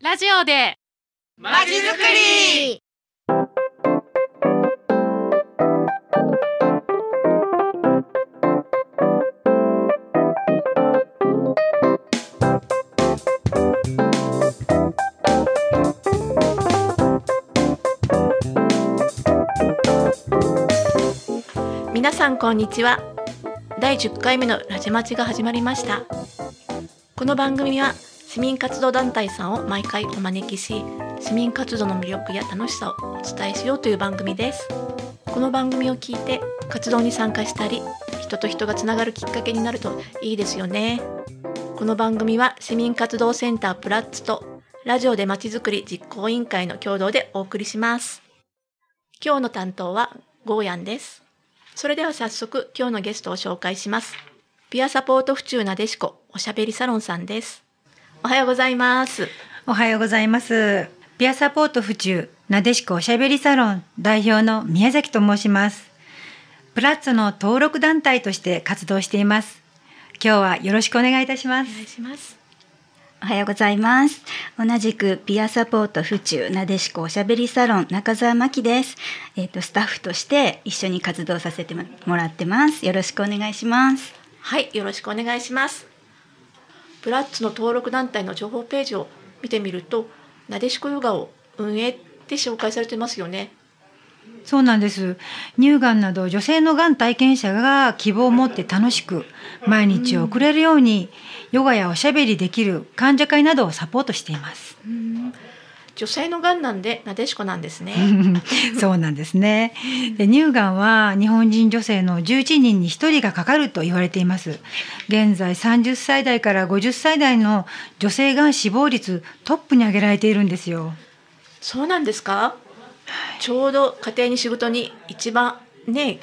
ラジオで。まちづくり。皆さんこんにちは。第10回目のラジマチが始まりました。この番組は市民活動団体さんを毎回お招きし市民活動の魅力や楽しさをお伝えしようという番組です。この番組を聞いて活動に参加したり人と人がつながるきっかけになるといいですよね。この番組は市民活動センタープラッツとラジオでまちづくり実行委員会の共同でお送りします。今日の担当はゴーヤンです。それでは早速今日のゲストを紹介します。ピアサポート府中なでしこおしゃべりサロンさんです。おはようございますおはようございます。ピアサポート府中なでしこおしゃべりサロン代表の宮崎と申します。プラッツの登録団体として活動しています。今日はよろしくお願いいたします。お願いしますおはようございます。同じくピアサポート府中なでしこおしゃべりサロン中澤真希です。えっ、とスタッフとして一緒に活動させてもらってます。よろしくお願いします。はいよろしくお願いしますプラッツの登録団体の情報ページを見てみるとなでしこヨガを運営って紹介されてますよねそうなんです。乳がんなど女性のがん体験者が希望を持って楽しく毎日を送れるようにヨガやおしゃべりできる患者会などをサポートしています。女性のがんなんでなでしこなんですね そうなんですね。で乳がんは日本人女性の11人に1人がかかると言われています。現在30歳代から50歳代の女性がん死亡率トップに挙げられているんですよ。そうなんですか？ちょうど家庭に仕事に一番ね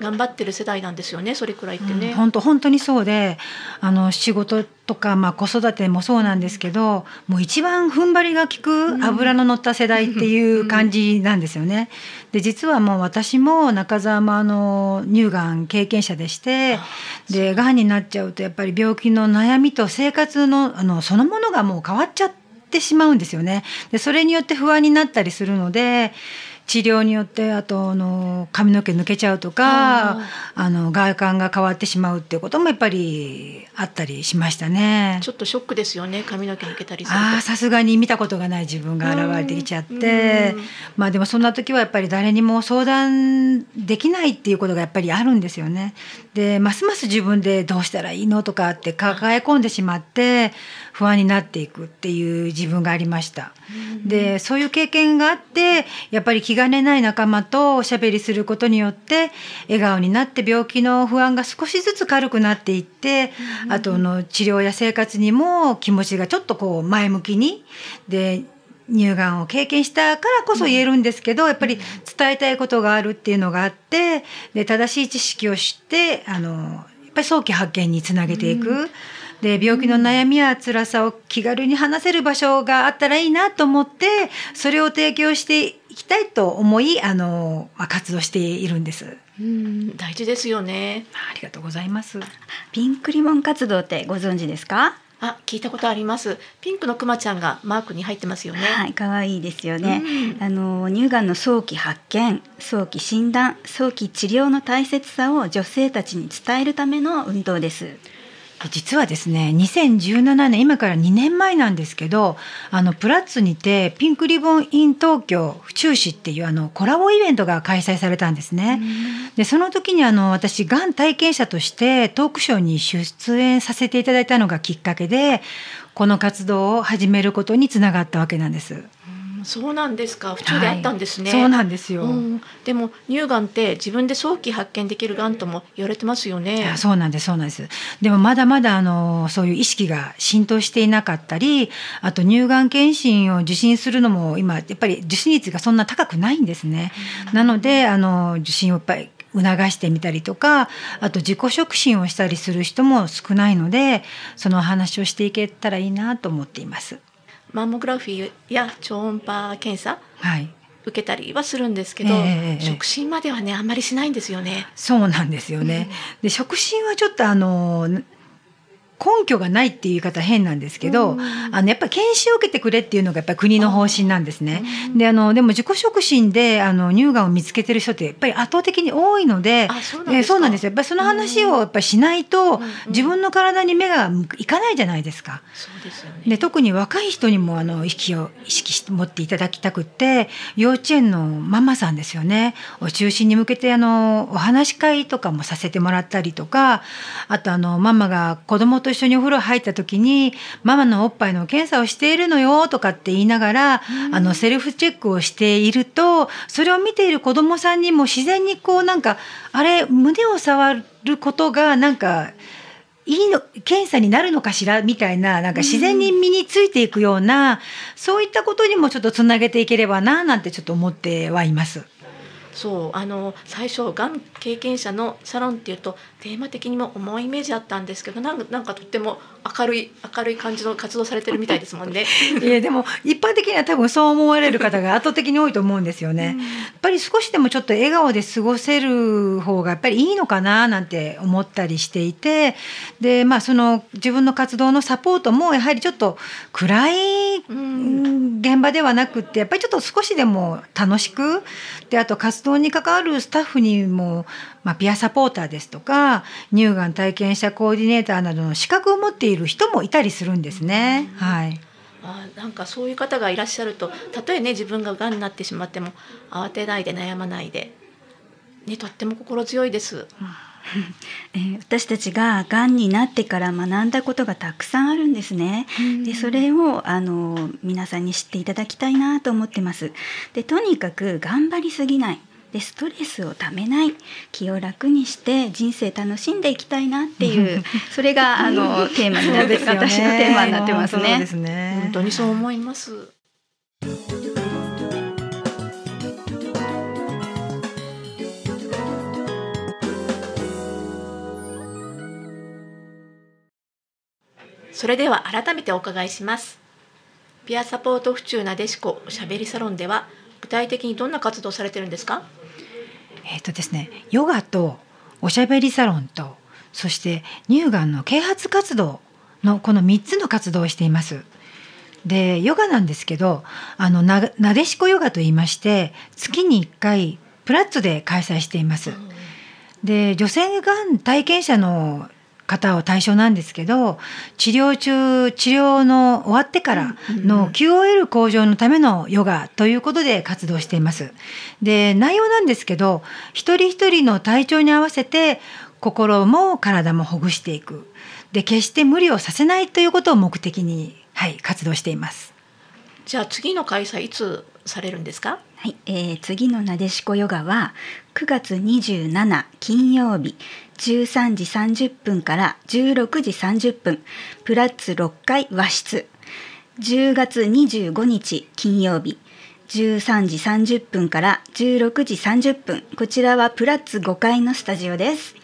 頑張ってる世代なんですよねそれくらいってね、本当本当にそうで、あの仕事とかまあ子育てもそうなんですけど、もう一番踏ん張りが効く油の乗った世代っていう感じなんですよね。で実はもう私も中澤もあの乳がん経験者でして、でがんになっちゃうとやっぱり病気の悩みと生活のあのそのものがもう変わっちゃってしまうんですよね。でそれによって不安になったりするので。治療によってあとあの髪の毛抜けちゃうとかあの外観が変わってしまうっていうこともやっぱりあったりしましたね。ちょっとショックですよね髪の毛抜けたりするとああさすがに見たことがない自分が現れてきちゃってうんまあでもそんな時はやっぱり誰にも相談できないっていうことがやっぱりあるんですよね。でますます自分でどうしたらいいのとかって抱え込んでしまって不安になっていくっていう自分がありました。でそういう経験があってやっぱり気兼ねない仲間とおしゃべりすることによって笑顔になって病気の不安が少しずつ軽くなっていって、あとの治療や生活にも気持ちがちょっとこう前向きにで乳がんを経験したからこそ言えるんですけど、やっぱり伝えたいことがあるっていうのがあってで正しい知識を知ってあのやっぱり早期発見につなげていく。で病気の悩みや辛さを気軽に話せる場所があったらいいなと思ってそれを提供していきたいと思いあの、まあ、活動しているんです。うん大事ですよねありがとうございます。ピンクリボン活動ってご存知ですか？あ聞いたことありますピンクのクマちゃんがマークに入ってますよね、はい、可愛いですよね。うんあの乳がんの早期発見、早期診断、早期治療の大切さを女性たちに伝えるための運動です。実はですね2017年今から2年前なんですけどあのプラッツにてピンクリボンイン東京府中市っていうあのコラボイベントが開催されたんですね。でその時にあの私がん体験者としてトークショーに出演させていただいたのがきっかけでこの活動を始めることにつながったわけなんです。うんそうなんですか。府中であったんですね、はい。そうなんですよ。うん。でも乳がんって自分で早期発見できるがんとも言われてますよね。あそうなんですそうなんです。でもまだまだあのそういう意識が浸透していなかったりあと乳がん検診を受診するのも今やっぱり受診率がそんな高くないんですね、なのであの受診をやっぱり促してみたりとかあと自己触診をしたりする人も少ないのでその話をしていけたらいいなと思っています。マンモグラフィーや超音波検査はい受けたりはするんですけど、ええ触診まではねあんまりしないんですよね。そうなんですよね。で触診はちょっとあの根拠がないっていう言い方変なんですけど、あのやっぱり研修を受けてくれっていうのがやっぱり国の方針なんですね。であのでも自己触診であの乳がんを見つけてる人ってやっぱり圧倒的に多いのでえそうなんですよ。やっぱりその話をやっぱりしないと、自分の体に目がいかないじゃないですか。そうでね。で特に若い人にもあの意識を意識して持っていただきたくって幼稚園のママさんですよね。を中心に向けてあのお話し会とかもさせてもらったりとかあとあのママが子供と一緒にお風呂入った時にママのおっぱいの検査をしているのよとかって言いながら、あのセルフチェックをしているとそれを見ている子供さんにも自然にこうなんかあれ胸を触ることがなんかいいの検査になるのかしら？みたいななんか自然に身についていくような、そういったことにもちょっとつなげていければななんてちょっと思ってはいます。そうあの最初がん経験者のサロンっていうとテーマ的にも重いイメージあったんですけどなんかなんかとっても明るい明るい感じの活動されてるみたいですもんね。いやでも一般的には多分そう思われる方が 圧倒的に多いと思うんですよね。やっぱり少しでもちょっと笑顔で過ごせる方がやっぱりいいのかななんて思ったりしていてでまあその自分の活動のサポートもやはりちょっと暗い現場ではなくってやっぱりちょっと少しでも楽しくであと活動に関わるスタッフにも、まあ、ピアサポーターですとか乳がん体験者コーディネーターなどの資格を持っている人もいたりするんですね。はいあなんかそういう方がいらっしゃるとたとえね自分ががんになってしまっても慌てないで悩まないで、ね、とっても心強いです。えー私たちががんになってから学んだことがたくさんあるんですね。でそれをあの皆さんに知っていただきたいなと思ってます。でとにかく頑張りすぎない。でストレスをためない気を楽にして人生楽しんでいきたいなっていう それがあのテーマになって、私のテーマになってますね。すね本当にそう思います。それでは改めてお伺いします。ピアサポート府中なでしこおしゃべりサロンでは具体的にどんな活動をされてるんですか？えっ、とですね、ヨガとおしゃべりサロンとそして乳がんの啓発活動のこの3つの活動をしています。でヨガなんですけどあのななでしこヨガと言いまして月に1回プラッツで開催しています。で女性がん体験者の方を対象なんですけど治療中治療の終わってからの QOL 向上のためのヨガということで活動しています。で内容なんですけど一人一人の体調に合わせて心も体もほぐしていくで決して無理をさせないということを目的に、はい、活動しています。じゃあ次の開催いつされるんですか？はい、えー次のなでしこヨガは9月27金曜日13時30分から16時30分プラッツ6階和室10月25日金曜日13時30分から16時30分こちらはプラッツ5階のスタジオです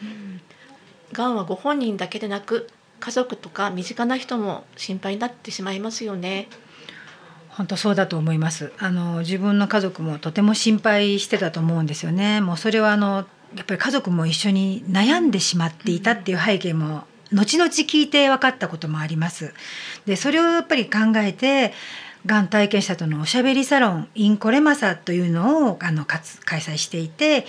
がんはご本人だけでなく家族とか身近な人も心配になってしまいますよね。本当そうだと思います。あの自分の家族もとても心配してたと思うんですよね。もうそれはあのやっぱり家族も一緒に悩んでしまっていたっていう背景も後々聞いて分かったこともあります。でそれをやっぱり考えてがん体験者とのおしゃべりサロンインコレマサというのをあのかつ開催していて、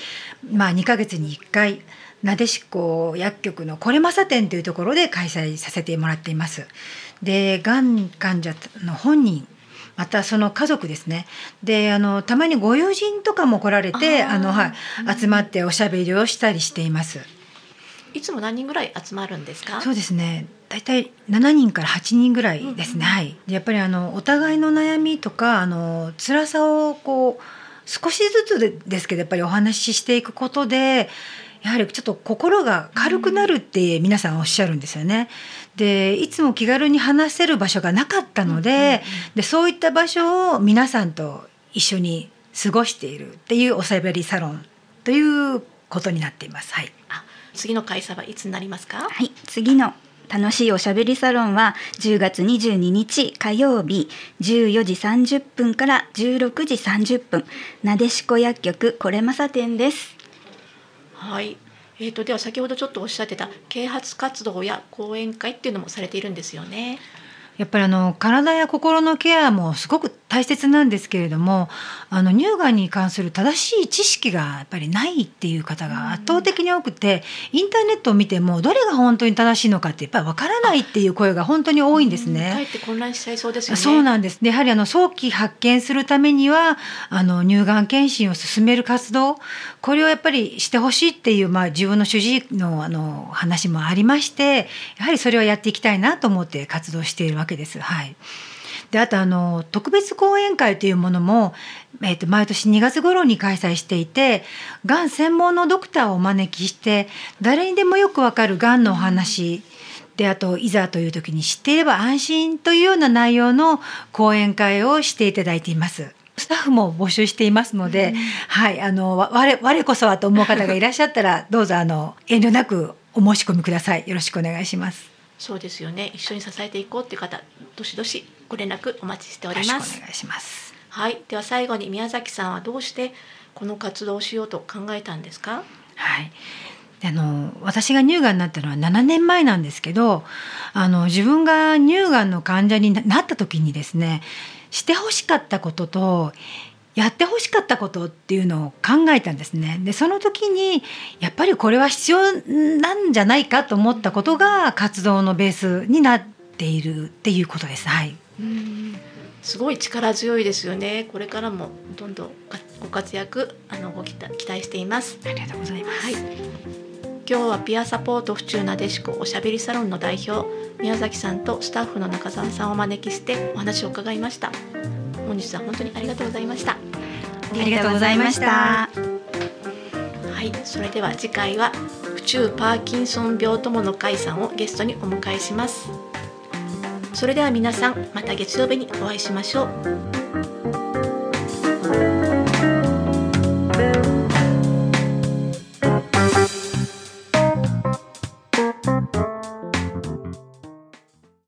まあ、2ヶ月に1回なでしこ薬局のコレマサ店というところで開催させてもらっています。でがん患者の本人またその家族ですね。であのたまにご友人とかも来られてあの、はい、集まっておしゃべりをしたりしています。いつも何人ぐらい集まるんですか？そうですね。大体7人から8人ぐらいですね、はい。でやっぱりあのお互いの悩みとかあの辛さをこう少しずつでですけどやっぱりお話ししていくことでやはりちょっと心が軽くなるって皆さんおっしゃるんですよね。でいつも気軽に話せる場所がなかったので,、でそういった場所を皆さんと一緒に過ごしているっていうおしゃべりサロンということになっています。はいあ次の開催はいつになりますか？はい、次の楽しいおしゃべりサロンは10月22日火曜日14時30分から16時30分なでしこ薬局これまさ店です。はい、ええーと、では先ほどちょっとおっしゃってた啓発活動や講演会っていうのもされているんですよね。やっぱりあの体や心のケアもすごく大切なんですけれどもあの乳がんに関する正しい知識がやっぱりないっていう方が圧倒的に多くてインターネットを見てもどれが本当に正しいのかってやっぱりわからないっていう声が本当に多いんですね。かえって混乱しちゃいそうですよね。そうなんです。でやはりあの早期発見するためにはあの乳がん検診を進める活動これをやっぱりしてほしいっていうまあ自分の主治医のあの話もありましてやはりそれをやっていきたいなと思って活動しているわけです。はい。であとあの特別講演会というものも、えー、と毎年2月頃に開催していてがん専門のドクターをお招きして誰にでもよくわかるがんのお話であといざという時に知っていれば安心というような内容の講演会をしていただいています。スタッフも募集していますので、うん、はいあの我我こそはと思う方がいらっしゃったら どうぞあの遠慮なくお申し込みください。よろしくお願いします。そうですよね。一緒に支えていこうっていう方、どしどしご連絡お待ちしております。お願いします。はい、では最後に宮崎さんはどうしてこの活動をしようと考えたんですか？はい。あの私が乳がんになったのは7年前なんですけどあの自分が乳がんの患者になった時にですねしてほしかったこととやってほしかったことっていうのを考えたんですね。でその時にやっぱりこれは必要なんじゃないかと思ったことが活動のベースになっているっていうことです。はい。すごい力強いですよね。これからもどんどんご活躍あのご期待しています。ありがとうございます。はい、今日はピアサポート府中なでしこおしゃべりサロンの代表宮崎さんとスタッフの中澤さんをお招きしてお話を伺いました。本日は本当にありがとうございましたありがとうございましたはいそれでは次回は府中パーキンソン病友の会さんをゲストにお迎えしますそれでは皆さんまた月曜日にお会いしましょう。